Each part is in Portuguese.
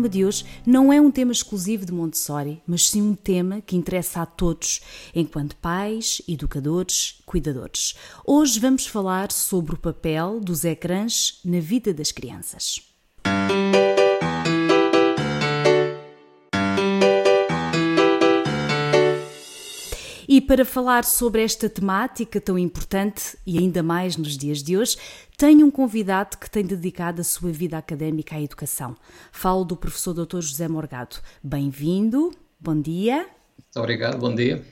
Tema de hoje não é um tema exclusivo de Montessori, mas sim um tema que interessa a todos, enquanto pais, educadores, cuidadores. Hoje vamos falar sobre o papel dos ecrãs na vida das crianças. E para falar sobre esta temática tão importante e ainda mais nos dias de hoje, tenho um convidado que tem dedicado a sua vida académica à educação. Falo do professor Dr. José Morgado. Bem-vindo, bom dia. Obrigado, bom dia.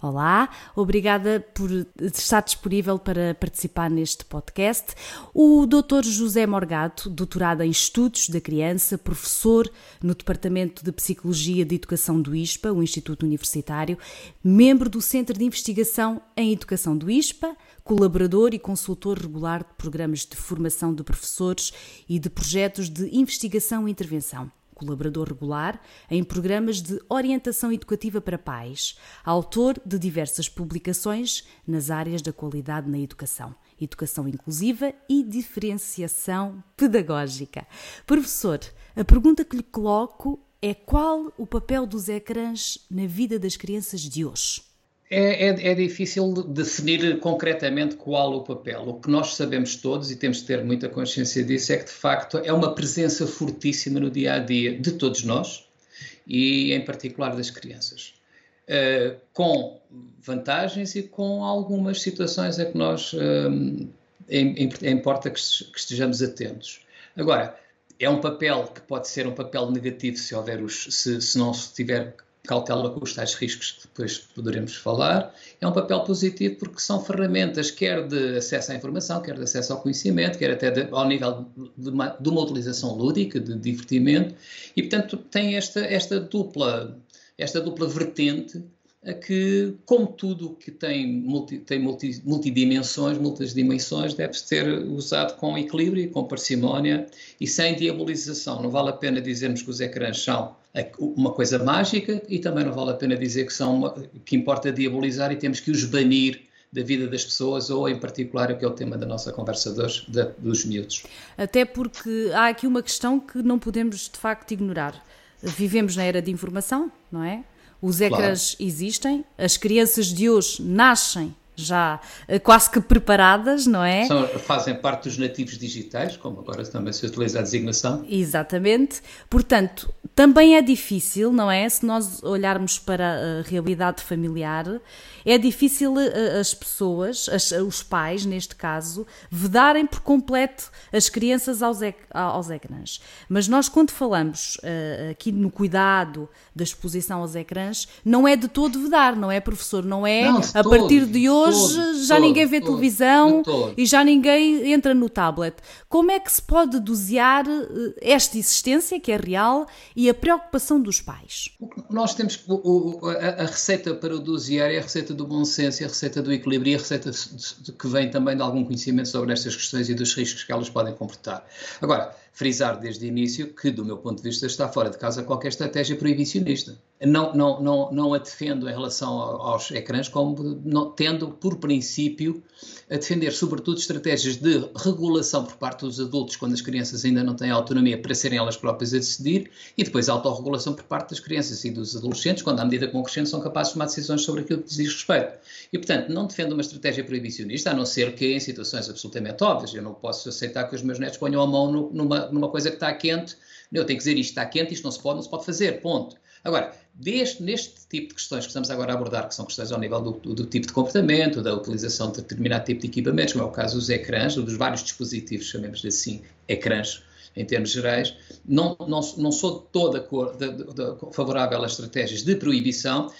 Olá, obrigada por estar disponível para participar neste podcast. O Dr. José Morgato, doutorado em Estudos da Criança, professor no Departamento de Psicologia de Educação do ISPA, o Instituto Universitário, membro do Centro de Investigação em Educação do ISPA, colaborador e consultor regular de programas de formação de professores e de projetos de investigação e intervenção colaborador regular em programas de orientação educativa para pais, autor de diversas publicações nas áreas da qualidade na educação, educação inclusiva e diferenciação pedagógica. Professor, a pergunta que lhe coloco é qual o papel dos ecrãs na vida das crianças de hoje? É, é, é, difícil definir concretamente qual o papel. O que nós sabemos todos, e temos de ter muita consciência disso, é que de facto é uma presença fortíssima no dia a dia de todos nós e, em particular, das crianças. Uh, com vantagens e com algumas situações a que nós importa que estejamos atentos. Agora, é um papel que pode ser um papel negativo se houver os, se, se não se tiver cautela com os tais riscos que depois poderemos falar, é um papel positivo porque são ferramentas quer de acesso à informação, quer de acesso ao conhecimento, quer até de, ao nível de uma, de uma, utilização lúdica, de divertimento, e portanto tem esta, esta, dupla, esta dupla vertente a que, como tudo que tem, multi, tem multi, multidimensões, muitas dimensões, deve ser usado com equilíbrio, com parcimónia e sem diabolização. Não vale a pena dizermos que os ecrãs são uma coisa mágica e também não vale a pena dizer que, são uma, que importa diabolizar e temos que os banir da vida das pessoas ou, em particular, o que é o tema da nossa conversa de hoje, de, dos miúdos. Até porque há aqui uma questão que não podemos, de facto, ignorar. Vivemos na era de informação, não é? Os ecrãs claro. existem, as crianças de hoje nascem já eh, quase que preparadas, não é? São, fazem parte dos nativos digitais, como agora também se utiliza a designação. Exatamente. Portanto, também é difícil, não é? Se nós olharmos para a realidade familiar, é difícil eh, as pessoas, as, os pais, neste caso, vedarem por completo as crianças aos, aos ecrãs. Mas nós, quando falamos uh, aqui no cuidado da exposição aos ecrãs, não é de todo vedar, não é, professor? Não é não, a partir de hoje hoje já todo, ninguém vê todo, televisão e já ninguém entra no tablet. Como é que se pode dosear eh, esta existência, que é real, e a preocupação dos pais? Nós temos a, receita para o dosear é a receita do bom senso, é a receita do equilíbrio e a receita que vem também de algum conhecimento sobre estas questões e dos riscos que elas podem comportar. Agora, frisar desde o início que, do meu ponto de vista, está fora de casa qualquer estratégia proibicionista. Não, não, não, não a defendo em relação aos ecrãs, como não, tendo, por princípio, a defender, sobretudo, estratégias de regulação por parte dos adultos, quando as crianças ainda não têm autonomia para serem elas próprias a decidir, e depois a autorregulação por parte das crianças e dos adolescentes, quando, à medida que vão crescendo, são capazes de tomar decisões sobre aquilo que lhes diz respeito. E, portanto, não defendo uma estratégia proibicionista, a não ser que em situações absolutamente óbvias. Eu não posso aceitar que os meus netos ponham a mão no, numa numa coisa que está quente, eu tenho que dizer isto está quente, isto não se pode, não se pode fazer, ponto. Agora, deste, neste tipo de questões que estamos agora a abordar, que são questões ao nível do, do, do, tipo de comportamento, da utilização de determinado tipo de equipamentos, como é o caso dos ecrãs, ou dos vários dispositivos, chamemos de assim, ecrãs, em termos gerais, não, não, não sou toda de, de, de, favorável a estratégias de proibição,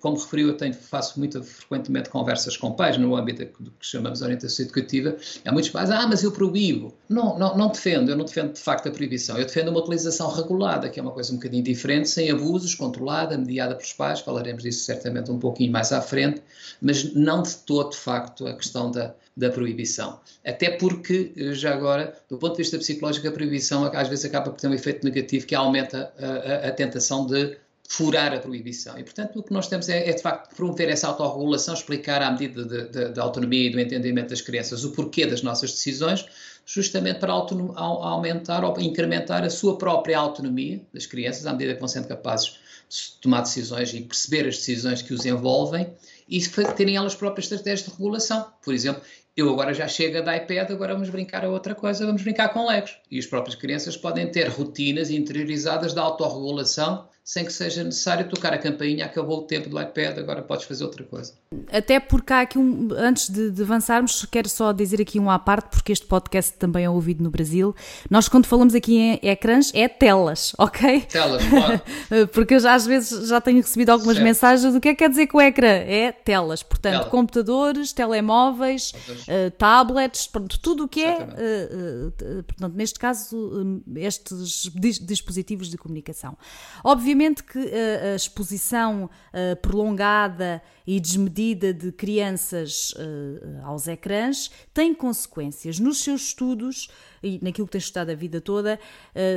como referiu, eu tenho, faço muito frequentemente conversas com pais no âmbito do que chamamos de orientação educativa. Há muitos pais, ah, mas eu proíbo. Não, não, não defendo, eu não defendo de facto a proibição. Eu defendo uma utilização regulada, que é uma coisa um bocadinho diferente, sem abusos, controlada, mediada pelos pais. Falaremos disso certamente um pouquinho mais à frente, mas não de todo, de facto, a questão da, da proibição. Até porque, já agora, do ponto de vista psicológico, a proibição às vezes acaba por ter um efeito negativo que aumenta a, a, a tentação de furar a proibição. E, portanto, o que nós temos é, é de facto, promover essa autorregulação, explicar à medida da autonomia e do entendimento das crianças o porquê das nossas decisões, justamente para aumentar ou incrementar a sua própria autonomia das crianças, à medida que vão sendo capazes de tomar decisões e perceber as decisões que os envolvem e terem elas próprias estratégias de regulação. Por exemplo, eu agora já chego da iPad, agora vamos brincar a outra coisa, vamos brincar com Legos. E as próprias crianças podem ter rotinas interiorizadas de autorregulação sem que seja necessário tocar a campainha, acabou o tempo do iPad, agora podes fazer outra coisa. Até porque há aqui um, antes de, de, avançarmos, quero só dizer aqui um à parte, porque este podcast também é ouvido no Brasil. Nós, quando falamos aqui em ecrãs, é telas, ok? Telas, claro. porque eu já às vezes já tenho recebido algumas certo. mensagens do que é que quer dizer que o ecrã é telas. Portanto, Tela. computadores, telemóveis, uh, tablets, pronto, tudo o que é, uh, uh, portanto, neste caso, estes dispositivos de comunicação. Obviamente Obviamente que a, a exposição a, prolongada e desmedida de crianças uh, aos ecrãs tem consequências. Nos seus estudos e naquilo que tem estudado a vida toda,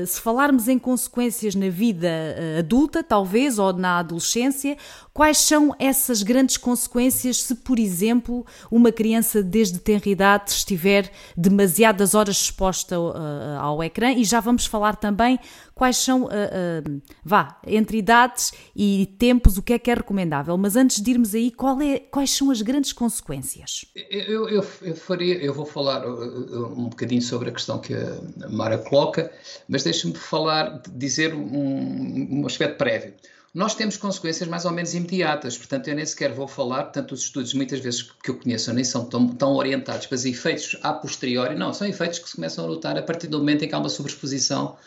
se falarmos em consequências na vida adulta, talvez, ou na adolescência, quais são essas grandes consequências se, por exemplo, uma criança desde tenra idade estiver demasiadas horas exposta ao ecrã? E já vamos falar também quais são, vá, entre idades e tempos, o que é que é recomendável. Mas antes de irmos aí, é, quais são as grandes consequências? Eu, eu, eu, faria, eu vou falar uh, uh, um bocadinho sobre a questão que a Mara coloca, mas deixe-me falar, dizer um, um aspecto prévio. Nós temos consequências mais ou menos imediatas, portanto, eu nem sequer vou falar, portanto, os estudos, muitas vezes que eu conheço, nem são tão, tão orientados para efeitos a posteriori, não, são efeitos que se começam a notar a partir do momento em que há uma sobreexposição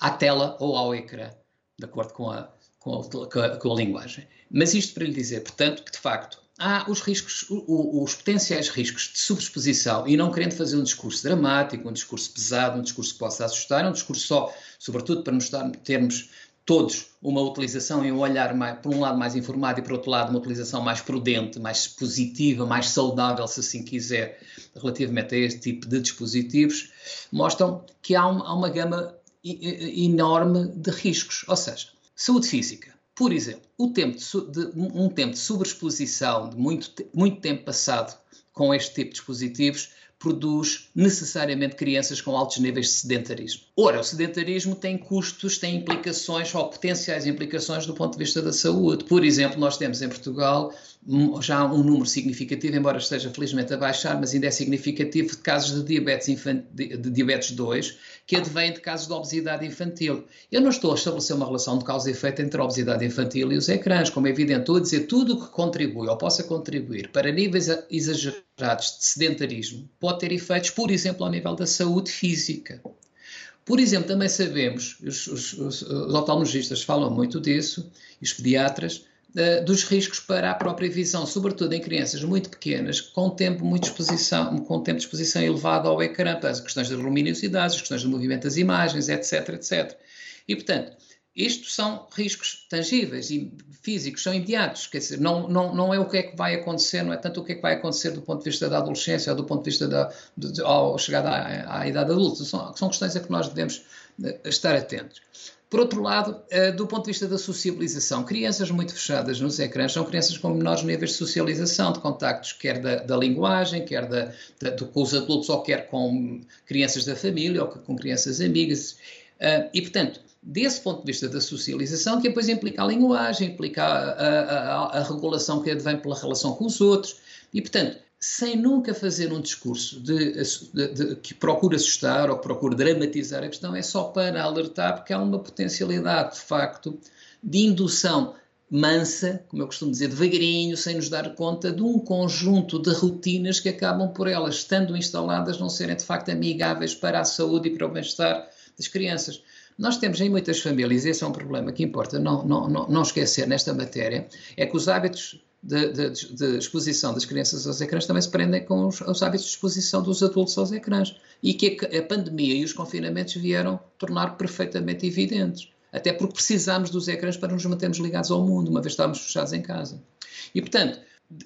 à tela ou ao ecrã, de acordo com a, com a, com a, linguagem. Mas isto para lhe dizer, portanto, que de facto há os riscos, os potenciais riscos de subexposição e não querendo fazer um discurso dramático, um discurso pesado, um discurso que possa assustar, um discurso só, sobretudo para nos termos todos uma utilização e um olhar, mais, por um lado, mais informado e, por outro lado, uma utilização mais prudente, mais positiva, mais saudável, se assim quiser, relativamente a este tipo de dispositivos, mostram que há, há uma gama enorme de riscos. Ou seja, Saúde física. Por exemplo, tempo de, de, um tempo de sobreexposição de muito, muito tempo passado com este tipo de dispositivos produz necessariamente crianças com altos níveis de sedentarismo. Ora, o sedentarismo tem custos, tem implicações ou potenciais implicações do ponto de vista da saúde. Por exemplo, nós temos em Portugal já um número significativo, embora esteja felizmente a baixar, mas ainda é significativo de casos de diabetes, de diabetes 2 que advém de casos de obesidade infantil. Eu não estou a estabelecer uma relação de causa e efeito entre a obesidade infantil e os ecrãs, como é evidente, estou a dizer tudo o que contribui ou possa contribuir para níveis exagerados de sedentarismo pode ter efeitos, por exemplo, ao nível da saúde física. Por exemplo, também sabemos, os, os, os, os oftalmologistas falam muito disso, os pediatras, dos riscos para a própria visão, sobretudo em crianças muito pequenas, com tempo, muito exposição, com tempo de exposição elevado ao ecrã, para as questões da luminosidade, as questões do movimento das imagens, etc, etc. E, portanto, estes são riscos tangíveis e físicos, são imediatos, quer dizer, não, não, não é o que é que vai acontecer, não é tanto o que é que vai acontecer do ponto de vista da adolescência ou do ponto de vista da, de, ao chegar à, à idade adulta, são, são questões a que nós devemos eh, estar atentos. Por outro lado, eh, do ponto de vista da sociabilização, crianças muito fechadas nos ecrãs são crianças com menores níveis de socialização, de contactos, quer da, da linguagem, quer da, da, com os adultos, ou quer com crianças da família, ou com crianças amigas. Eh, e, portanto, desse ponto de vista da socialização, que depois implica a linguagem, implica a, a, a, a regulação que advém pela relação com os outros. E, portanto, sem nunca fazer um discurso de, de, de, que procura assustar ou que procura dramatizar a questão, é só para alertar, porque há uma potencialidade, de facto, de indução mansa, como eu costumo dizer, devagarinho, sem nos dar conta de um conjunto de rotinas que acabam por elas, estando instaladas, não serem de facto amigáveis para a saúde e para o bem-estar das crianças. Nós temos em muitas famílias, e esse é um problema que importa não, não, não, não esquecer nesta matéria, é que os hábitos de, de, de, exposição das crianças aos ecrãs também se prendem com os, os, hábitos de exposição dos adultos aos ecrãs. E que a, a pandemia e os confinamentos vieram tornar perfeitamente evidentes. Até porque precisámos dos ecrãs para nos mantermos ligados ao mundo, uma vez estávamos fechados em casa. E, portanto,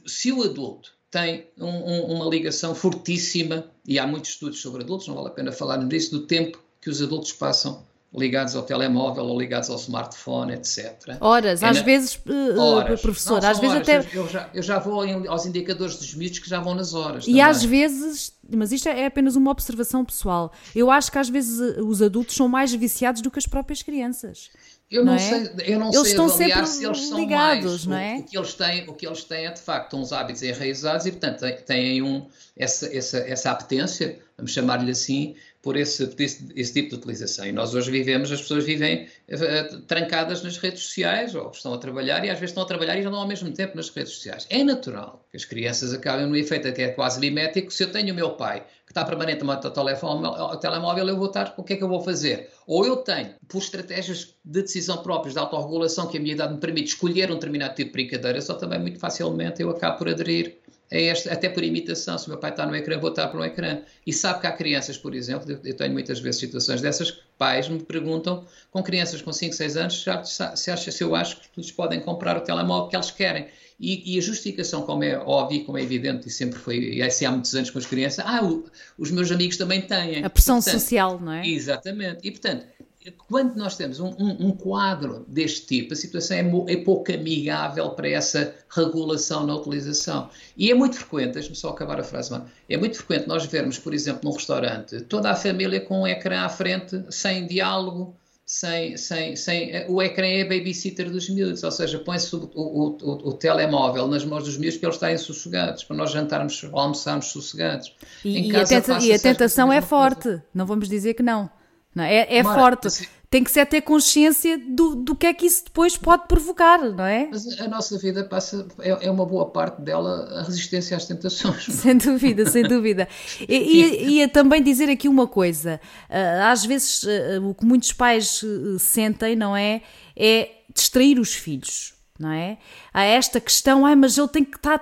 se o adulto tem um, um, uma ligação fortíssima, e há muitos estudos sobre adultos, não vale a pena falar nisso, do tempo que os adultos passam ligados ao telemóvel ou ligados ao smartphone, etc. Horas, é às na... vezes, uh, horas. professor, não, às vezes horas. até... Eu já, eu já vou em, aos indicadores dos miúdos que já vão nas horas. E também. às vezes, mas isto é apenas uma observação pessoal, eu acho que às vezes eh, os adultos são mais viciados do que as próprias crianças. Eu não, não é? sei, eu não eles sei estão avaliar se eles são ligados, mais. não é? O, o, que eles têm, o que eles têm é de facto uns hábitos enraizados e portanto têm um, essa, essa, essa apetência, vamos chamar-lhe assim, por esse, esse, tipo de utilização. E nós hoje vivemos, as pessoas vivem uh, trancadas nas redes sociais, ou estão a trabalhar, e às vezes estão a trabalhar e já não ao mesmo tempo nas redes sociais. É natural que as crianças acabem no efeito que é quase mimético. Se eu tenho o meu pai que está permanentemente ao telefone, ao telemóvel, eu vou estar, o que é que eu vou fazer? Ou eu tenho, por estratégias de decisão próprias, de autorregulação, que a minha idade me permite escolher um determinado tipo de brincadeiras, ou também muito facilmente eu acabo por aderir é este, até por imitação. Se o meu pai está no ecrã, vou estar para um ecrã. E sabe que há crianças, por exemplo, eu tenho muitas vezes situações dessas, pais me perguntam, com crianças com 5, 6 anos, se, acha, se eu acho que eles podem comprar o telemóvel que eles querem. E, e, a justificação, como é óbvio, como é evidente, e sempre foi, e é assim há muitos anos com as crianças, ah, o, os meus amigos também têm. A pressão portanto, social, não é? Exatamente. E, portanto, quando nós temos um, um, um, quadro deste tipo, a situação é, é, pouco amigável para essa regulação na utilização. E é muito frequente, deixe-me só acabar a frase, mano, é muito frequente nós vermos, por exemplo, num restaurante, toda a família com um ecrã à frente, sem diálogo, sem, sem, sem, eh, o ecrã é babysitter dos miúdos, ou seja, põe-se o, o, o, o, telemóvel nas mãos dos miúdos para eles estarem sossegados, para nós jantarmos ou almoçarmos sossegados. E, e, a, tenta, e a tentação é forte, coisa. não vamos dizer que não. Não, é é Mara, forte. Assim, Tem que ser ter consciência do, do que é que isso depois pode provocar, não é? Mas a nossa vida passa, é, é uma boa parte dela a resistência às tentações. Sem dúvida, sem dúvida. E, ia também dizer aqui uma coisa: ah, às vezes ah, o que muitos pais ah, sentem, não é? É distrair os filhos não é? Há esta questão, ai, mas ele tem que estar,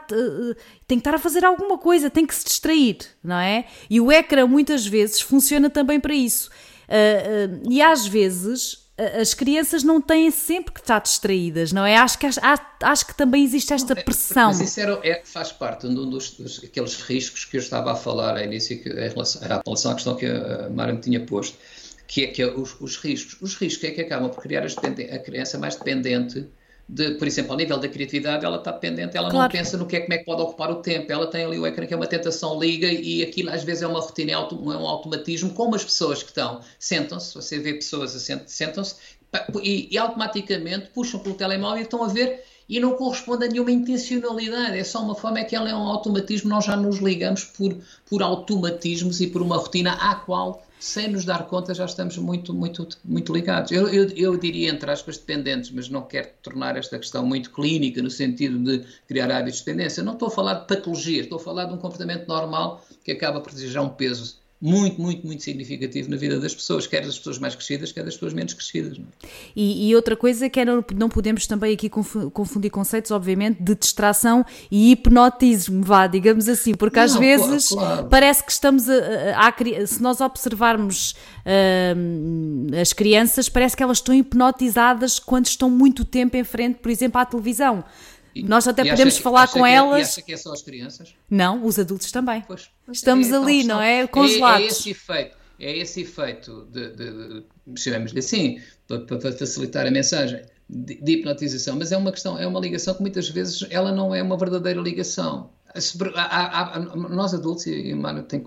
tem que estar a fazer alguma coisa, tem que se distrair, não é? E o ecrã muitas vezes funciona também para isso. Uh, uh, e às vezes as crianças não têm sempre que estar distraídas, não é? Acho que, acho, acho que também existe esta é, pressão. Mas isso era, é, faz parte de um dos, dos aqueles riscos que eu estava a falar ao início, que, em, relação, em relação à questão que a Mara me tinha posto, que é que é os, os riscos. Os riscos é que acabam por criar a criança mais dependente de, por exemplo, ao nível da criatividade, ela está dependente, ela claro. não pensa no que é, como é que pode ocupar o tempo. Ela tem ali o ecrã que é uma tentação, liga e aquilo às vezes é uma rotina, é, é um automatismo, como as pessoas que estão, sentam-se, você vê pessoas sentam-se e, e, automaticamente puxam pelo telemóvel e estão a ver e não corresponde a nenhuma intencionalidade, é só uma forma, é que ela é um automatismo, nós já nos ligamos por, por automatismos e por uma rotina à qual sem nos dar conta, já estamos muito, muito, muito ligados. Eu, eu, eu diria, entre aspas, dependentes, mas não quero tornar esta questão muito clínica, no sentido de criar hábitos de dependência. Não estou a falar de patologia, estou a falar de um comportamento normal que acaba por exigir um peso muito, muito, muito significativo na vida das pessoas, quer das pessoas mais crescidas, quer das pessoas menos crescidas. É? E, e, outra coisa que é, não, não podemos também aqui confundir conceitos, obviamente, de distração e hipnotismo, vá, digamos assim, porque às não, vezes claro. parece que estamos a, a, a, se nós observarmos uh, as crianças, parece que elas estão hipnotizadas quando estão muito tempo em frente, por exemplo, à televisão. Nós até podemos que, falar com que, elas. E acha que é só as crianças? Não, os adultos também. Pois, Estamos é, ali, não é? Congelados. É, é, esse efeito, é esse efeito de, de, de chamemos-lhe assim, para, para, facilitar a mensagem, de, de, hipnotização, mas é uma questão, é uma ligação que muitas vezes ela não é uma verdadeira ligação. Há, há, há, nós adultos, e, e Mário tem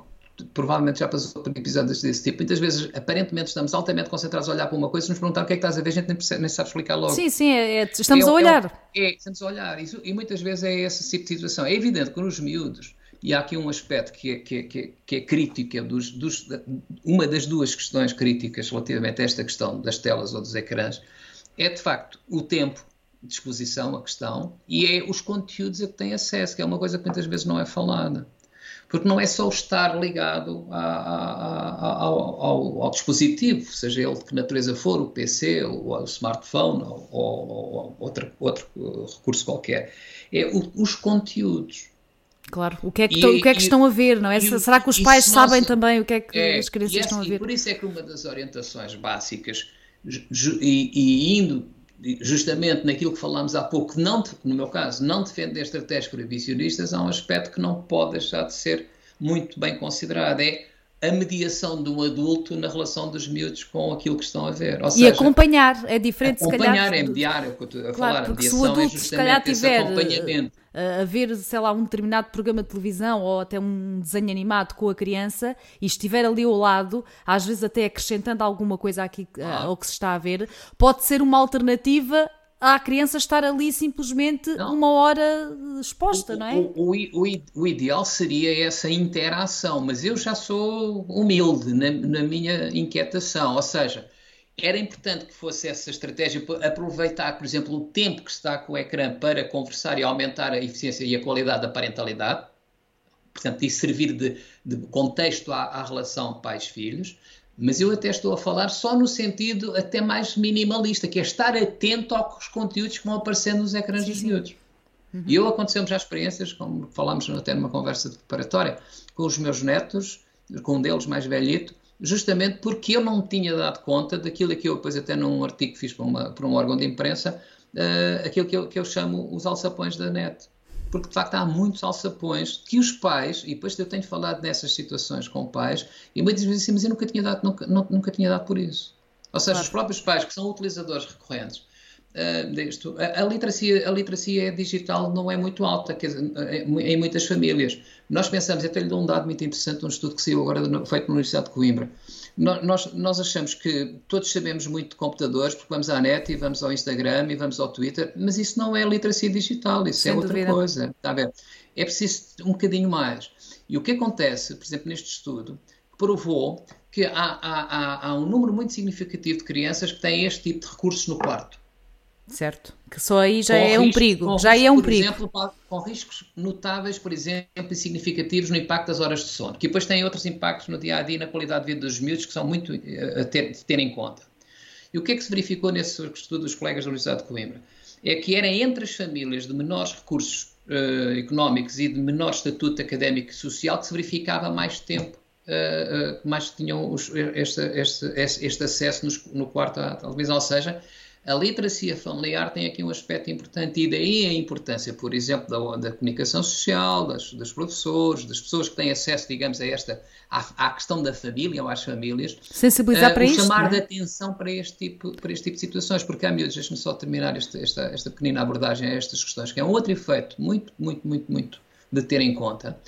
provavelmente já passou por episódios desse tipo. Muitas vezes, aparentemente, estamos altamente concentrados a olhar para uma coisa e nos perguntar o que é que estás a ver, a gente nem, percebe, nem sabe explicar logo. Sim, sim, é, é, estamos é, a olhar. É, é, estamos a olhar. Isso, e muitas vezes é esse tipo de situação. É evidente que nos miúdos, e há aqui um aspecto que é, que é, que é, que é crítico, é dos, dos, uma das duas questões críticas relativamente a esta questão das telas ou dos ecrãs, é de facto o tempo de exposição, a questão, e é os conteúdos a que têm acesso, que é uma coisa que muitas vezes não é falada. Porque não é só estar ligado à, ao, ao, ao, dispositivo, seja ele de que natureza for, o PC, o, o smartphone ou, ou, ou outro, outro recurso qualquer. É o, os conteúdos. Claro, o que é que, e, o que, é que e, estão a ver, não é? E, Será que os pais sabem também o que é que é, as crianças estão a ver? Por isso é que uma das orientações básicas, e, indo justamente naquilo que falámos há pouco, não, no meu caso, não defender estratégias proibicionistas, há um aspecto que não pode deixar de ser muito bem considerado, é a mediação de um adulto na relação dos miúdos com aquilo que estão a ver. Ou e seja, acompanhar, é diferente se calhar. Acompanhar é mediar, é o que eu estou a claro, falar. A mediação se o é adulto, é justamente se calhar, tiver, acompanhamento a ver, sei lá, um determinado programa de televisão ou até um desenho animado com a criança e estiver ali ao lado, às vezes até acrescentando alguma coisa aqui ah. ao que se está a ver, pode ser uma alternativa à criança estar ali simplesmente não. uma hora exposta, o, não é? O, o, o, ideal seria essa interação, mas eu já sou humilde na, na minha inquietação, ou seja, era importante que fosse essa estratégia aproveitar, por exemplo, o tempo que está com o ecrã para conversar e aumentar a eficiência e a qualidade da parentalidade, portanto, isso servir de, de contexto à, à relação pais-filhos, mas eu até estou a falar só no sentido até mais minimalista, que é estar atento aos conteúdos que vão aparecendo nos ecrãs dos miúdos. Uhum. E eu aconteceu-me já experiências, como falámos até numa conversa preparatória, com os meus netos, com um deles mais velhito, justamente porque eu não tinha dado conta daquilo que eu depois até num artigo que fiz para, uma, para um órgão de imprensa, uh, aquilo que eu, que eu chamo os alçapões da net. Porque de facto há muitos alçapões que os pais, e depois eu tenho falado nessas situações com pais, e muitas vezes assim, mas eu nunca tinha dado, nunca, nunca tinha dado por isso. Ou seja, claro. os próprios pais que são utilizadores recorrentes uh, disto, a, a, literacia, a literacia digital não é muito alta dizer, em muitas famílias. Nós pensamos, até lhe dou um dado muito interessante, um estudo que saiu agora feito na Universidade de Coimbra. Nós, nós achamos que todos sabemos muito de computadores, porque vamos à net e vamos ao Instagram e vamos ao Twitter, mas isso não é literacia digital, isso é Sem é outra dúvida. coisa. Está a ver? É preciso um bocadinho mais. E o que acontece, por exemplo, neste estudo, provou que há, há, há, há um número muito significativo de crianças que têm este tipo de recursos no quarto. Certo. Que só aí já é risco, um perigo. Já risco, é um por perigo. Exemplo, com riscos notáveis, por exemplo, e significativos no impacto das horas de sono, que depois têm outros impactos no dia a dia na qualidade de vida dos miúdos que são muito uh, a ter, ter em conta. E o que é que se verificou nesse estudo dos colegas da Universidade de Coimbra? É que era entre as famílias de menores recursos uh, económicos e de menor estatuto académico e social que se verificava mais tempo Uh, uh, mais tinham os, este, este, este, acesso nos, no quarto à televisão, ou seja, a literacia familiar tem aqui um aspecto importante e daí a importância, por exemplo, da, da comunicação social, das, dos professores, das pessoas que têm acesso, digamos, a esta, à, à questão da família ou às famílias. Sensibilizar uh, para isto. Chamar é? de atenção para este tipo, para este tipo de situações, porque há miúdos, deixe-me só terminar esta, esta pequenina abordagem a estas questões, que é um outro efeito muito, muito, muito, muito de ter em conta.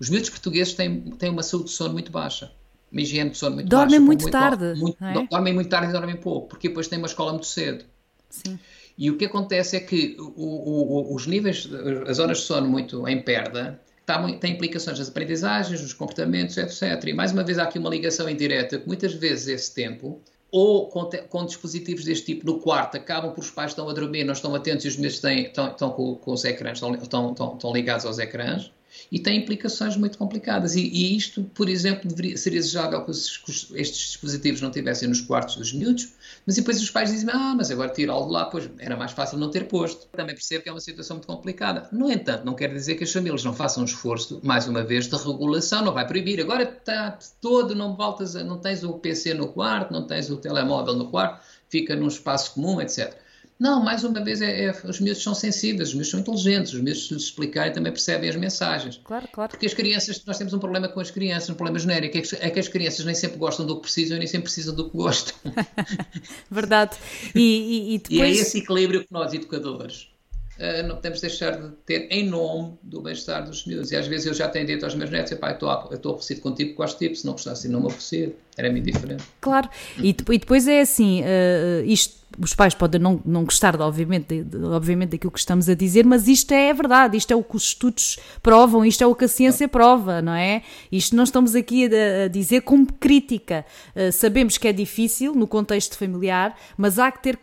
Os miúdos portugueses têm, têm uma saúde de sono muito baixa uma higiene de sono muito dormem baixa. Muito, muito tarde. Muito, é? Dormem muito tarde e dormem pouco, porque depois têm uma escola muito cedo. Sim. E o que acontece é que o, o, os níveis, as horas de sono muito em perda, tá, tem implicações nas aprendizagens, nos comportamentos, etc. E mais uma vez há aqui uma ligação indireta, que muitas vezes esse tempo, ou com, com, dispositivos deste tipo no quarto, acabam por os pais estão a dormir, não estão atentos e os meus estão, estão com, com, os ecrãs, estão, estão ligados aos ecrãs, e tem implicações muito complicadas. E, e isto, por exemplo, deveria, seria desejável que, que, estes dispositivos não tivessem nos quartos dos miúdos, mas depois os pais dizem, ah, mas agora tirá-lo de lá, pois era mais fácil não ter posto. Também percebo que é uma situação muito complicada. No entanto, não quer dizer que as famílias não façam um esforço, mais uma vez, de regulação, não vai proibir. Agora está todo, não voltas, a, não tens o PC no quarto, não tens o telemóvel no quarto, fica num espaço comum, etc. Não, mais uma vez, é, é, os miúdos são sensíveis, os miúdos são inteligentes, os miúdos, se lhes explicarem, também percebem as mensagens. Claro, claro. Porque as crianças, nós temos um problema com as crianças, um problema genérico, é que, é que as crianças nem sempre gostam do que precisam e nem sempre precisam do que gostam. Verdade. E, e, e, depois... e é esse equilíbrio que nós, educadores, Uh, não podemos deixar de ter em nome do bem-estar dos miúdos. E às vezes eu já tenho dito aos meus netos: eu estou aborrecido contigo porque gosto de tipo, se não gostasse, não me aborrecido. Era muito diferente. Claro, e, e depois é assim: uh, isto os pais podem não, não gostar, obviamente, de, obviamente, daquilo que estamos a dizer, mas isto é verdade, isto é o que os estudos provam, isto é o que a ciência prova, não é? Isto não estamos aqui a, a dizer como crítica. Uh, sabemos que é difícil no contexto familiar, mas há que ter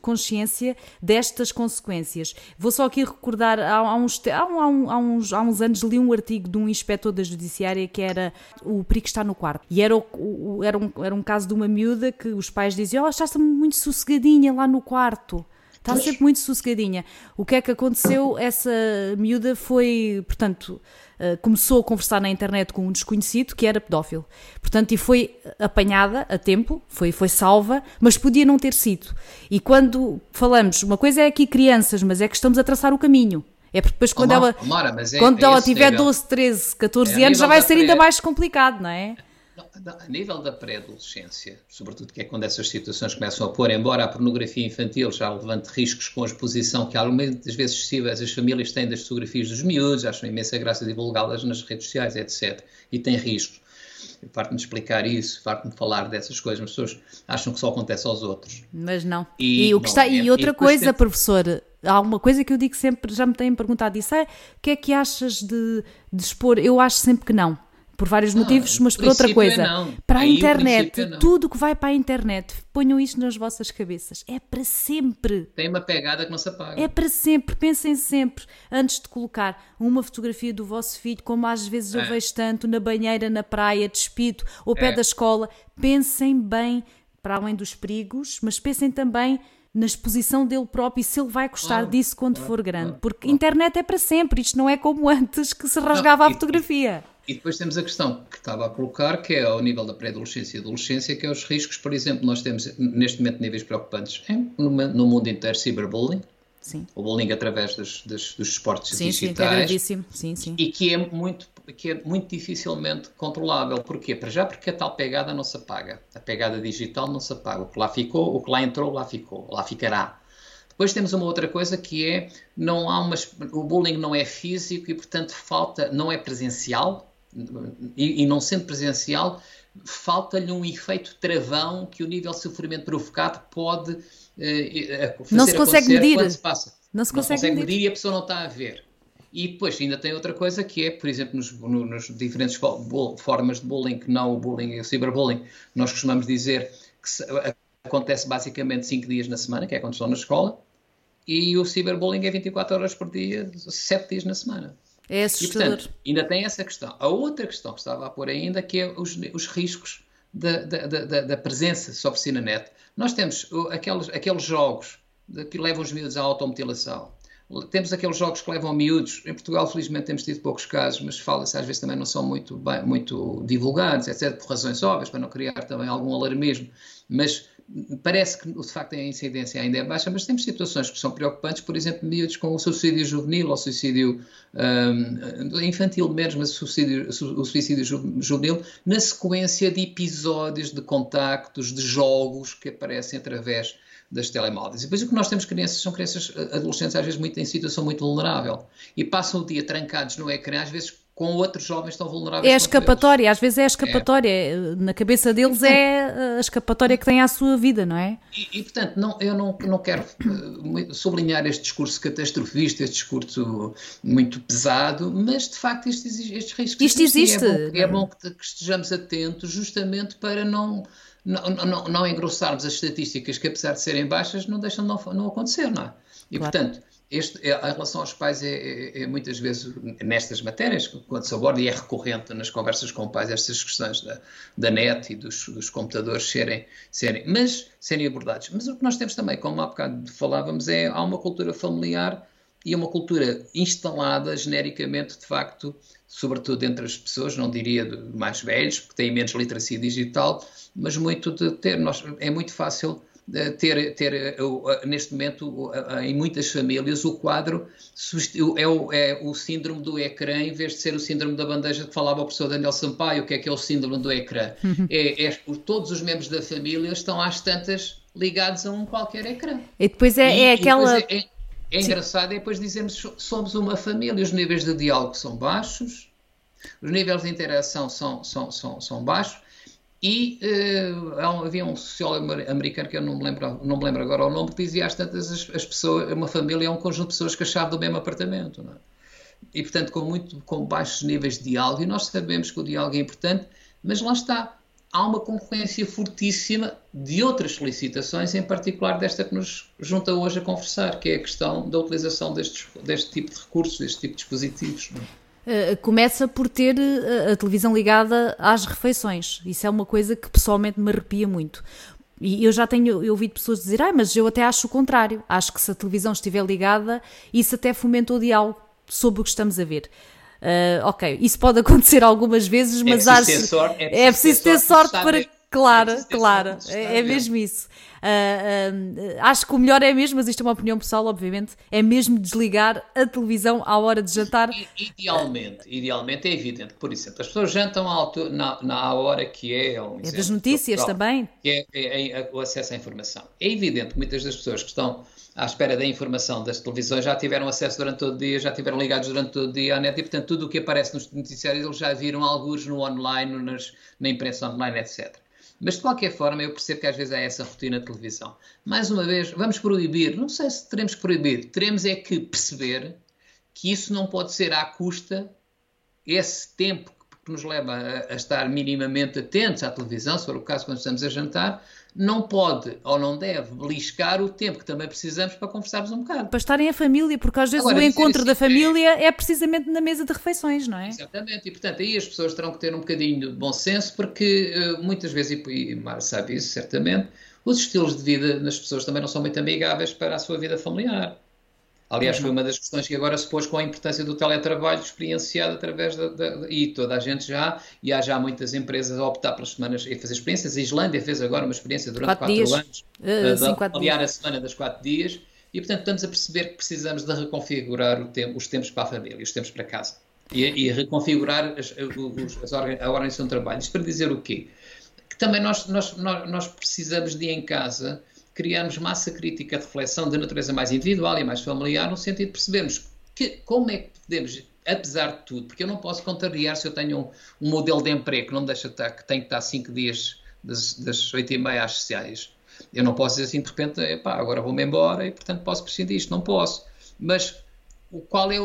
consciência destas consequências. Vou só aqui recordar, há, há, uns, há, há, uns, há uns anos li um artigo de um inspetor da Judiciária que era o perigo está no quarto. E era, o, o, era, um, era um caso de uma miúda que os pais diziam: Oh, está-se muito sossegadinha lá no quarto. Está sempre muito sossegadinha. O que é que aconteceu? Essa miúda foi, portanto, uh, começou a conversar na internet com um desconhecido que era pedófilo. Portanto, e foi apanhada a tempo, foi, foi salva, mas podia não ter sido. E quando falamos, uma coisa é aqui crianças, mas é que estamos a traçar o caminho. É porque depois quando ela, é, quando é ela tiver nível. 12, 13, 14 é anos já vai ser ainda mais complicado, não é? A nível da pré-adolescência, sobretudo que é quando essas situações começam a pôr, embora a pornografia infantil já levante riscos com a exposição que muitas vezes excessivas as famílias têm das fotografias dos miúdos, acham imensa graça divulgá-las nas redes sociais, etc. E tem riscos. Farto-me explicar isso, farto-me falar dessas coisas, as pessoas acham que só acontece aos outros. Mas não. E, e o que está, é. e outra e coisa, tem... professor, há uma coisa que eu digo sempre, já me têm perguntado isso, é, o que é que achas de, de expor? Eu acho sempre que não. Por vários motivos, mas por outra coisa. É para a internet, é tudo que vai para a internet, ponham isso nas vossas cabeças. É para sempre. Tem uma pegada que não se apaga. É para sempre. Pensem sempre, antes de colocar uma fotografia do vosso filho, como às vezes é. eu vejo tanto, na banheira, na praia, despido, ao pé é. da escola, pensem bem, para além dos perigos, mas pensem também na exposição dele próprio e se ele vai gostar claro, disso quando claro, for grande. Claro, Porque internet é para sempre, isto não é como antes que se rasgava não, a fotografia. E, depois temos a questão que estava a colocar, que é ao nível da pré-adolescência e adolescência, que é os riscos, por exemplo, nós temos neste momento níveis preocupantes no, no mundo inteiro, cyberbullying, Sim. o bullying através dos, dos, dos esportes sim, digitais. Sim, sim, sim. E que é muito que é muito dificilmente controlável. Porquê? Para já porque a tal pegada não se apaga. A pegada digital não se apaga. O que lá ficou, o que lá entrou, lá ficou, lá ficará. Depois temos uma outra coisa que é não há uma, o bullying não é físico e portanto falta não é presencial e, e não sendo presencial falta-lhe um efeito travão que o nível de sofrimento provocado pode eh, fazer não se consegue medir. Se passa. Não se consegue, não consegue medir. medir e a pessoa não está a ver. E depois ainda tem outra coisa que é, por exemplo, nos, no, nos diferentes formas de bullying, que não o bullying e o ciberbullying, nós costumamos dizer que se, acontece basicamente 5 dias na semana, que é quando estão na escola, e o ciberbullying é 24 horas por dia, 7 dias na semana. É assustador. E, portanto, ainda tem essa questão. A outra questão que estava a pôr ainda, que é os, os riscos da, da, da, da presença sobre. Nós temos aqueles, aqueles jogos que levam os miúdos à automutilação, temos aqueles jogos que levam miúdos. Em Portugal, felizmente, temos tido poucos casos, mas fala-se às vezes também não são muito, bem, muito divulgados, etc., por razões óbvias, para não criar também algum alarmismo. Mas parece que, de facto, a incidência ainda é baixa, mas temos situações que são preocupantes, por exemplo, miúdos com o suicídio juvenil ou suicídio um, infantil menos, mas o suicídio, o suicídio juvenil, na sequência de episódios de contactos, de jogos que aparecem através das telemóveis. E depois o que nós temos crianças são crianças adolescentes às vezes muito em situação muito vulnerável e passam o dia trancados no ecrã, às vezes com outros jovens tão vulneráveis. É a escapatória, às vezes é a escapatória. É. Na cabeça deles é a escapatória que tem à sua vida, não é? E, e portanto, não, eu não, não quero eh, sublinhar este discurso catastrofista, este discurso muito pesado, mas de facto estes, estes riscos Isto existe. É bom, é bom que, que estejamos atentos justamente para não não, não, não engrossarmos as estatísticas que, apesar de serem baixas, não deixam de não, não acontecer, não é? E, claro. portanto, este, em relação aos pais, é, é, é, muitas vezes nestas matérias, quando se aborda, e é recorrente nas conversas com pais, estas questões da, da net e dos, dos, computadores serem, serem, mas, serem abordados. Mas o que nós temos também, como há bocado falávamos, é há uma cultura familiar e uma cultura instalada genericamente, de facto, sobretudo entre as pessoas, não diria mais velhos, porque têm menos literacia digital, mas muito de ter. Nós, é muito fácil ter, ter eh, eh, neste momento, em muitas famílias, o quadro é o, é o síndrome do ecrã, em vez de ser o síndrome da bandeja que falava o professor Daniel Sampaio, o que é que é o síndrome do ecrã. Uhum. É, é, todos os membros da família estão às tantas ligados a um qualquer ecrã. E depois é, e, é aquela. é, é, é engraçado é depois dizermos que somos uma família, os níveis de diálogo são baixos, os níveis de interação são, são, são, são baixos, E uh, havia um sociólogo americano que eu não me lembro, não me lembro agora o nome, que dizia às tantas as, as pessoas, uma família é um conjunto de pessoas que a chave do mesmo apartamento. É? E portanto, com muito com baixos níveis de diálogo, e nós sabemos que o diálogo é importante, mas lá está, há uma concorrência fortíssima de outras solicitações, em particular desta que nos junta hoje a conversar, que é a questão da utilização destes, deste tipo de recursos, deste tipo de dispositivos. Não é? Eh, começa por ter eh, a televisão ligada às refeições. Isso é uma coisa que pessoalmente me arrepia muito. E eu já tenho ouvido pessoas dizer, ah, mas eu até acho o contrário. Acho que se a televisão estiver ligada, isso até fomenta o diálogo sobre o que estamos a ver. Uh, ok, isso pode acontecer algumas vezes, mas é acho. Sorte, é preciso, é preciso ter sorte, sorte para. Claro, é claro, é, é mesmo isso. Uh, uh, acho que o melhor é mesmo, mas isto é uma opinião pessoal, obviamente, é mesmo desligar a televisão à hora de jantar. Idealmente, idealmente é evidente por exemplo, as pessoas jantam na, na hora que é. Um é das notícias também. Que é, é, é, o acesso à informação. É evidente que muitas das pessoas que estão à espera da informação das televisões já tiveram acesso durante todo o dia, já tiveram ligados durante todo o dia à net e, portanto, tudo o que aparece nos noticiários eles já viram alguns no online, nas, na imprensa online, etc. Mas de qualquer forma, eu percebo que às vezes há essa rotina de televisão. Mais uma vez, vamos proibir. Não sei se teremos que proibir. Teremos é que perceber que isso não pode ser à custa esse tempo que nos leva a, a estar minimamente atentos à televisão, se for o caso quando estamos a jantar, não pode ou não deve beliscar o tempo que também precisamos para conversarmos um bocado. Para estarem a família, porque às vezes Agora, o encontro assim, da família é... precisamente na mesa de refeições, não é? Exatamente, e portanto aí as pessoas terão que ter um bocadinho de bom senso, porque uh, muitas vezes, e, e Mara sabe isso certamente, os estilos de vida das pessoas também não são muito amigáveis para a sua vida familiar. Aliás, foi uhum. uma das questões que agora se pôs com a importância do teletrabalho experienciado através da, da, E toda a gente já, e há já muitas empresas a optar pelas semanas e fazer experiências. A Islândia fez agora uma experiência durante quatro, quatro anos, uh, sim, quatro aliar a semana das quatro dias, e portanto estamos a perceber que precisamos de reconfigurar tempo, os tempos para a família, os tempos para casa. E, e reconfigurar as, os, as, a organização do trabalho. Isto para dizer o quê? Que também nós, nós, nós, nós precisamos de em casa criarmos massa crítica de reflexão de natureza mais individual e mais familiar, no sentido de percebermos que, como é que podemos, apesar de tudo, porque eu não posso contrariar se eu tenho um, um modelo de emprego que não deixa estar, que tem que estar cinco dias das, das 8 e meia às sociais. Eu não posso dizer assim de repente, agora vou-me embora e portanto posso prescindir disto, não posso. Mas o qual é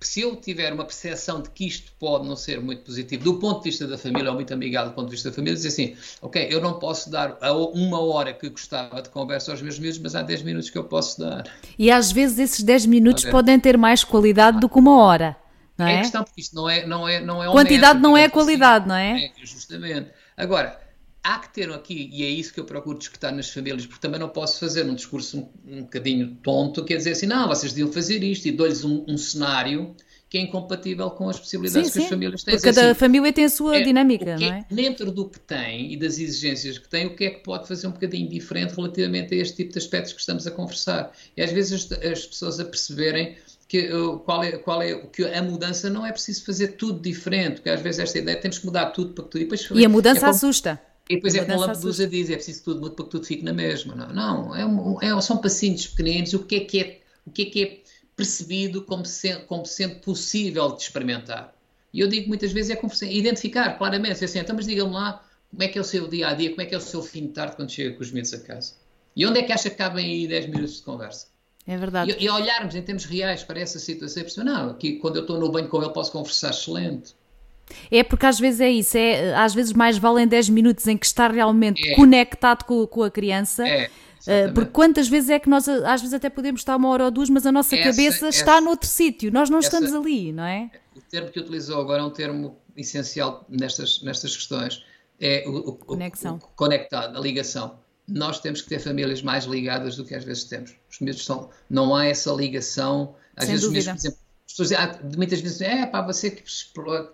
se eu tiver uma percepção de que isto pode não ser muito positivo do ponto de vista da família ou muito amigável do ponto de vista da família, dizer assim, ok, eu não posso dar uma hora que gostava de conversa aos meus miúdos, mas há 10 minutos que eu posso dar. E às vezes esses 10 minutos podem ter mais qualidade do que uma hora. Não é? é questão, porque isto não é, não é, não é Quantidade não é a qualidade, não é? é? Justamente. Agora, há que ter aqui, e é isso que eu procuro discutir nas famílias, porque também não posso fazer um discurso um, um bocadinho tonto, quer dizer assim, não, vocês deviam fazer isto, e dou-lhes um, um, cenário que é incompatível com as possibilidades sim, que sim. as famílias têm. Porque cada assim, família tem a sua é, dinâmica, não é? Dentro do que tem e das exigências que tem, o que é que pode fazer um bocadinho diferente relativamente a este tipo de aspectos que estamos a conversar? E às vezes as, as pessoas a perceberem que, uh, qual é, qual é, que a mudança não é preciso fazer tudo diferente, porque às vezes esta ideia temos que mudar tudo para que tudo. E, depois, e a mudança é como, assusta. E depois é como a Lampedusa diz, é preciso que tudo mude para que tudo fique na mesma. Não, não é, um, é são passinhos pequeninos, o que é que é, o que é, que é percebido como, se, como sendo possível de experimentar. E eu digo muitas vezes é identificar claramente, assim, então, mas diga-me lá como é que é o seu dia a dia, como é que é o seu fim de tarde quando chega com os miúdos a casa. E onde é que acha que cabem aí 10 minutos de conversa? É verdade. E, e olharmos em termos reais para essa situação e perceber, não, aqui quando eu estou no banho com ele posso conversar excelente. É porque às vezes é isso, é, às vezes mais valem 10 minutos em que está realmente é. conectado com, com, a criança. É. Uh, porque quantas vezes é que nós, às vezes até podemos estar uma hora ou duas, mas a nossa essa, cabeça essa, está noutro sítio, nós não essa, estamos ali, não é? O termo que utilizou agora é um termo essencial nestas, nestas questões, é o, o, Conexão. O, conectado, a ligação. Nós temos que ter famílias mais ligadas do que às vezes temos. Os miúdos são, não há essa ligação, às Sem vezes dúvida. por exemplo, pessoas muitas vezes é pá, você que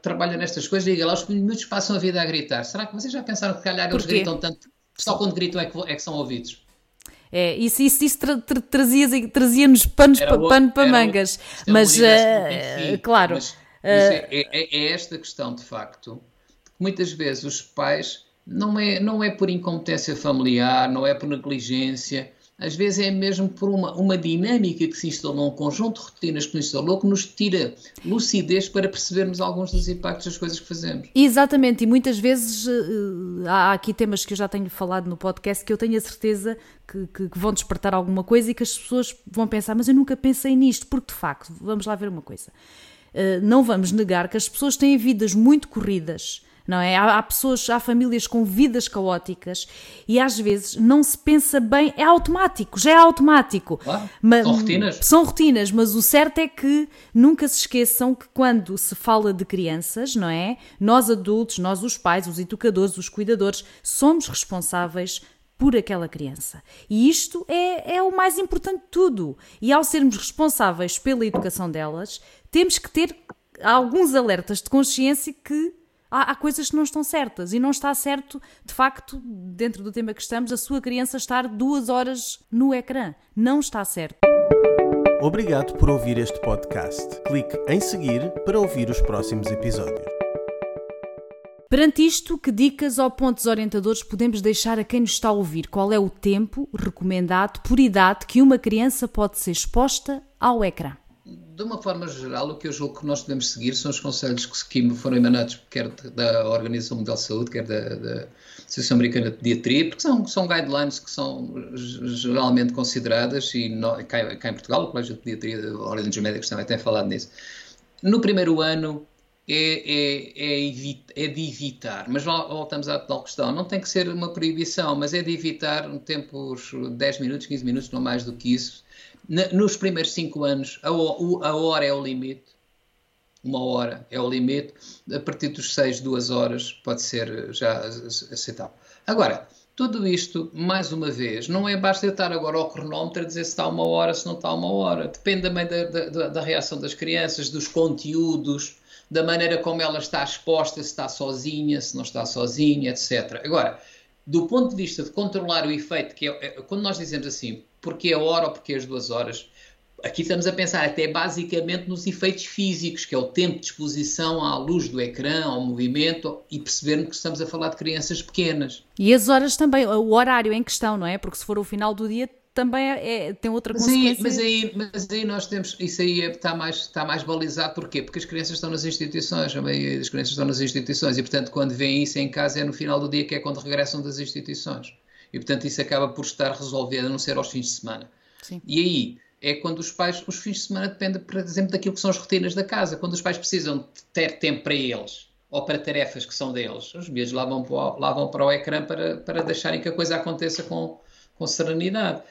trabalha nestas coisas, diga lá, os miúdos passam a vida a gritar. Será que vocês já pensaram que calhar eles gritam tanto, só quando gritam é que, é que são ouvidos? É, isso, isso, isso tra, tra, trazia-nos trazia panos pa, pano para mangas. Mas, uh, claro. Mas, mas é, é, é, esta questão, de facto, que muitas vezes os pais, não é, não é por incompetência familiar, não é por negligência, às vezes é mesmo por uma, uma dinâmica que se instalou, um conjunto de rotinas que nos instalou, que nos tira lucidez para percebermos alguns dos impactos das coisas que fazemos. Exatamente, e muitas vezes uh, há aqui temas que eu já tenho falado no podcast que eu tenho a certeza que, que, que, vão despertar alguma coisa e que as pessoas vão pensar, mas eu nunca pensei nisto, porque de facto, vamos lá ver uma coisa. Uh, não vamos negar que as pessoas têm vidas muito corridas não é? Há, há, pessoas, há famílias com vidas caóticas e às vezes não se pensa bem, é automático, já é automático. Claro, mas, são rotinas. São rotinas, mas o certo é que nunca se esqueçam que quando se fala de crianças, não é? Nós adultos, nós os pais, os educadores, os cuidadores, somos responsáveis por aquela criança. E isto é, é o mais importante de tudo. E ao sermos responsáveis pela educação delas, temos que ter alguns alertas de consciência que há, há, coisas que não estão certas e não está certo, de facto, dentro do tema que estamos, a sua criança estar duas horas no ecrã. Não está certo. Obrigado por ouvir este podcast. Clique em seguir para ouvir os próximos episódios. Perante isto, que dicas ou pontos orientadores podemos deixar a quem nos está a ouvir? Qual é o tempo recomendado por idade que uma criança pode ser exposta ao ecrã? De uma forma geral, o que eu julgo que nós devemos seguir são os conselhos que foram emanados quer da Organização Mundial de Saúde, quer da, da Associação Americana de Pediatria, porque são, são guidelines que são geralmente consideradas, e no, cá, cá, em Portugal, o Colégio de Pediatria da Ordem dos Médicos também tem falado nisso. No primeiro ano é, é, é, é de evitar, mas voltamos à tal questão, não tem que ser uma proibição, mas é de evitar um tempo, 10 minutos, 15 minutos, não mais do que isso, nos primeiros cinco anos, a, a, hora é o limite. Uma hora é o limite. A partir dos seis, duas horas pode ser já aceitável. Agora, tudo isto, mais uma vez, não é basta eu estar agora ao cronómetro a dizer se está uma hora, se não está uma hora. Depende também da, da, da reação das crianças, dos conteúdos, da maneira como ela está exposta, se está sozinha, se não está sozinha, etc. Agora, do ponto de vista de controlar o efeito, que é, é quando nós dizemos assim, porque a hora ou porque as duas horas, aqui estamos a pensar até basicamente nos efeitos físicos, que é o tempo de exposição à luz do ecrã, ao movimento, e percebermos que estamos a falar de crianças pequenas. E as horas também, o horário em questão, não é? Porque se for o final do dia também é, é, tem outra mas consequência. Aí, mas, aí, mas aí nós temos, isso aí é, está, mais, está mais balizado, porquê? Porque as crianças estão nas instituições, a maioria das crianças estão nas instituições e, portanto, quando vêm isso em casa é no final do dia que é quando regressam das instituições. E, portanto, isso acaba por estar resolvido, a não ser aos fins de semana. Sim. E aí é quando os pais, os fins de semana depende, por exemplo, daquilo que são as rotinas da casa. Quando os pais precisam ter tempo para eles ou para tarefas que são deles, os miúdos lá vão para o, lá vão para o ecrã para, para deixarem que a coisa aconteça com, com serenidade.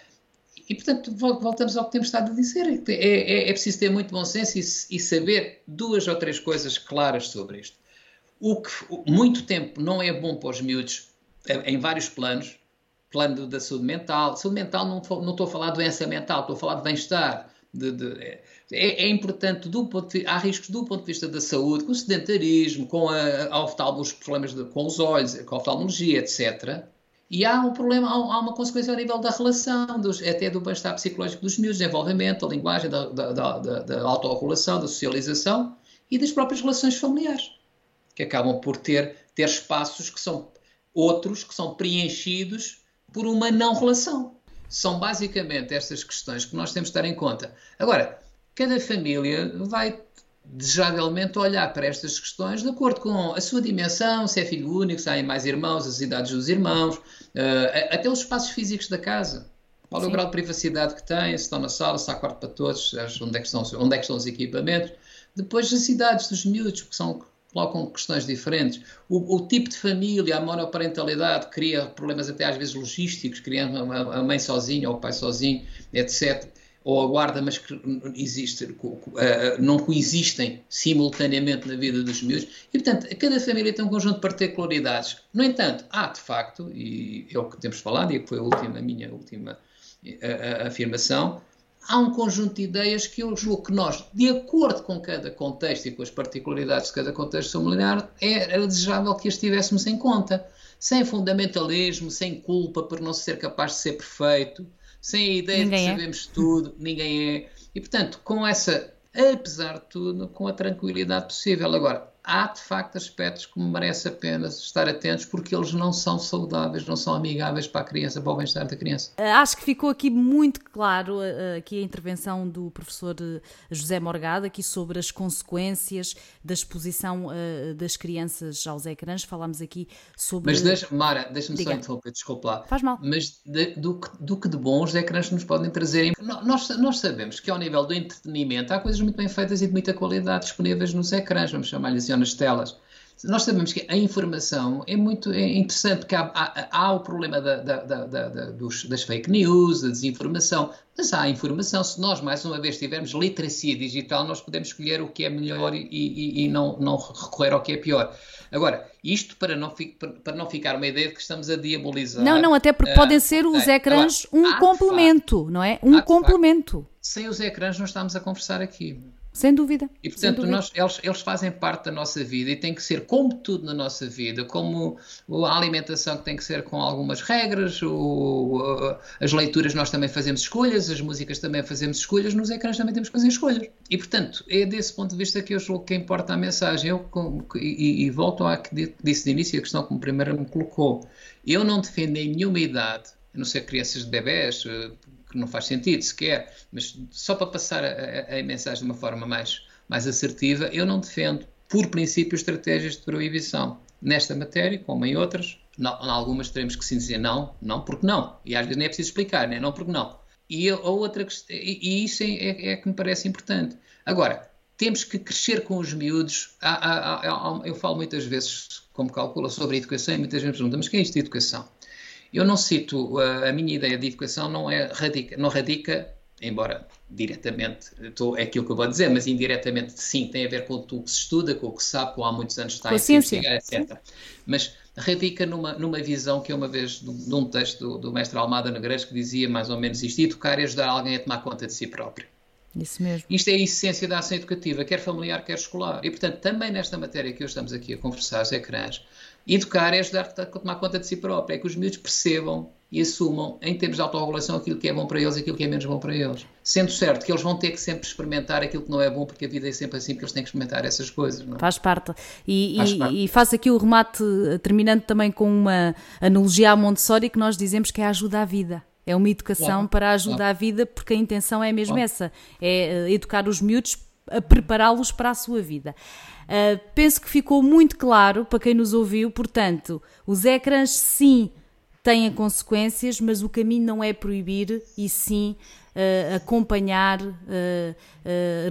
E, portanto, voltamos ao que temos estado a dizer. É, é, é preciso ter muito bom senso e, e, saber duas ou três coisas claras sobre isto. O que muito tempo não é bom para os miúdos, eh, em vários planos, plano da saúde mental. Saúde mental não, não estou a falar de doença mental, estou a falar de bem-estar. De, de, é, é, importante, do ponto de, há riscos do ponto de vista da saúde, com o sedentarismo, com a, a os problemas de, com os olhos, com a oftalmologia, etc. E há um problema, há, uma consequência ao nível da relação, dos, até do bem-estar psicológico dos miúdos, desenvolvimento, da linguagem, da, da, da, da autorregulação, da socialização e das próprias relações familiares, que acabam por ter, ter espaços que são outros, que são preenchidos por uma não relação. São basicamente estas questões que nós temos de ter em conta. Agora, cada família vai desejavelmente olhar para estas questões de acordo com a sua dimensão, se é filho único, se há mais irmãos, as idades dos irmãos, uh, até os espaços físicos da casa. Qual é o grau de privacidade que tem, se estão na sala, se há quarto para todos, onde é que estão, onde é que estão os equipamentos. Depois as idades dos miúdos, que são colocam questões diferentes. O, o, tipo de família, a monoparentalidade, cria problemas até às vezes logísticos, criando a mãe sozinha ou o pai sozinho, etc ou a guarda, mas que existe, não coexistem simultaneamente na vida dos miúdos. E, portanto, cada família tem um conjunto de particularidades. No entanto, há, de facto, e é o que temos falado, e que foi a, última, a minha última a afirmação, há um conjunto de ideias que eu julgo que nós, de acordo com cada contexto e com as particularidades de cada contexto familiar, era desejável que as tivéssemos em conta. Sem fundamentalismo, sem culpa por não ser capaz de ser perfeito, sem a ideia ninguém de que é. sabemos tudo, ninguém é. E portanto, com essa, apesar de tudo, com a tranquilidade possível. Agora, há de facto aspectos que merece a pena estar atentos porque eles não são saudáveis, não são amigáveis para a criança, para o bem-estar da criança. Ah, acho que ficou aqui muito claro ah, aqui a intervenção do professor José Morgado aqui sobre as consequências da exposição das crianças aos ecrãs. Falámos aqui sobre. Mas deixa, Mara, deixa-me só interromper, desculpa lá. Faz mal. Mas de, do, do, que de bom os ecrãs nos podem trazer. Nós, nós sabemos que ao nível do entretenimento há coisas muito bem feitas e de muita qualidade disponíveis nos ecrãs, vamos chamar-lhe assim, nas telas. Nós sabemos que a informação é muito é interessante, porque há, há, há o problema da, da, da, dos, das fake news, da desinformação, mas há informação. Se nós, mais uma vez, tivermos literacia digital, nós podemos escolher o que é melhor e, e, e não, não recorrer ao que é pior. Agora, isto para não, para não ficar uma ideia de que estamos a diabolizar. Não, não, até porque uh, podem ser os ecrãs um complemento, não é? Um complemento. Sem os ecrãs não estamos a conversar aqui. Sem dúvida. E portanto, dúvida. Nós, eles, eles, fazem parte da nossa vida e tem que ser como tudo na nossa vida, como a alimentação que tem que ser com algumas regras, o, as leituras nós também fazemos escolhas, as músicas também fazemos escolhas, nos ecrãs também temos que fazer escolhas. E portanto, é desse ponto de vista que eu julgo que importa a mensagem. Eu, e, e volto ao que disse de início, a questão que o primeiro me colocou. Eu não defendo em nenhuma idade, a não ser crianças de bebés, que não faz sentido sequer, mas só para passar a, a, mensagem de uma forma mais, mais assertiva, eu não defendo, por princípio, estratégias de proibição nesta matéria, como em outras. Em algumas teremos que sim dizer não, não porque não. E às vezes nem é preciso explicar, né? não porque não. E, a outra, e isso é, é, é, que me parece importante. Agora, temos que crescer com os miúdos. Há, há, há, eu falo muitas vezes, como calcula, sobre a educação, e muitas vezes me perguntam, mas que é isto de educação? Eu não cito, a, a minha ideia de educação não, é, radica, não radica, embora diretamente, é aquilo que eu vou dizer, mas indiretamente sim, tem a ver com o que se estuda, com o que se sabe, com há muitos anos está a investigar, etc. Mas radica numa, numa visão que eu uma vez, num texto do, do mestre Almada Negreiros, que dizia mais ou menos isto, educar e ajudar alguém a tomar conta de si próprio. Isso mesmo. Isto é a essência da ação educativa, quer familiar, quer escolar. E, portanto, também nesta matéria que hoje estamos aqui a conversar, os ecrãs, Educar é ajudar a tomar conta de si próprio, é que os miúdos percebam e assumam, em termos de autorregulação, aquilo que é bom para eles e aquilo que é menos bom para eles. Sendo certo que eles vão ter que sempre experimentar aquilo que não é bom, porque a vida é sempre assim, porque eles têm que experimentar essas coisas. Não é? Faz parte. E, Faz e, parte. e faço aqui o remate, terminando também com uma analogia à Montessori, que nós dizemos que é a ajuda à vida. É uma educação claro. para a ajuda claro. à vida, porque a intenção é mesmo claro. essa: é eh, educar os miúdos a prepará-los para a sua vida. Uh, penso que ficou muito claro para quem nos ouviu, portanto, os ecrãs sim têm consequências, mas o caminho não é proibir e sim uh, acompanhar, uh,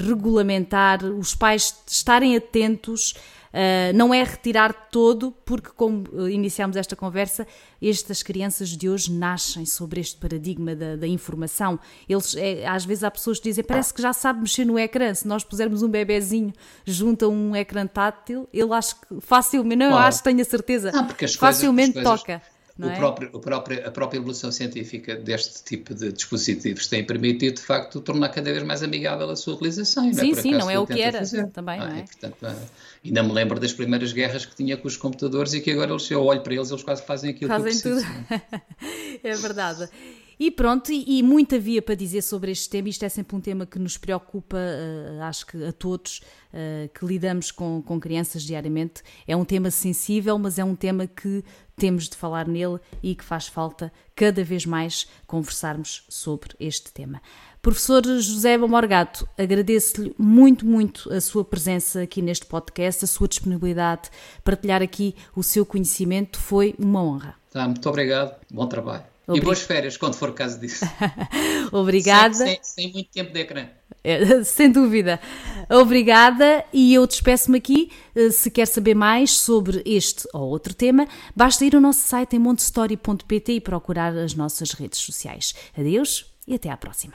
regulamentar, os pais estarem atentos Uh, não é retirar todo, porque, como uh, iniciámos esta conversa, estas crianças de hoje nascem sobre este paradigma da, da informação. Eles, é, às vezes, há pessoas que dizem: parece que já sabe mexer no ecrã. Se nós pusermos um bebezinho junto a um ecrã tátil, ele acho que facilmente, não, claro. eu acho, tenho a certeza, ah, facilmente coisas, toca. O é? próprio, o próprio, a própria evolução científica deste tipo de dispositivos tem permitido, de facto, tornar cada vez mais amigável a sua utilização. Sim, não é sim, não é o que era fazer. também, ah, não é? E, portanto, ah, ainda me lembro das primeiras guerras que tinha com os computadores e que agora eles, eu olho para eles, eles quase fazem aquilo fazem que eu preciso. Tudo. é verdade. E pronto, e, e muito havia para dizer sobre este tema. Isto é sempre um tema que nos preocupa, uh, acho que a todos uh, que lidamos com, com crianças diariamente. É um tema sensível, mas é um tema que temos de falar nele e que faz falta cada vez mais conversarmos sobre este tema. Professor José Morgato, agradeço-lhe muito, muito a sua presença aqui neste podcast, a sua disponibilidade, partilhar aqui o seu conhecimento, foi uma honra. Tá, muito obrigado, bom trabalho. Obrig... E boas férias, quando for o caso disso. Obrigada. Sem, sem, sem, muito tempo de ecrã. É, sem dúvida. Obrigada e eu despeço-me aqui. Eh, se quer saber mais sobre este ou outro tema, basta ir ao nosso site em montestory.pt e procurar as nossas redes sociais. Adeus e até à próxima.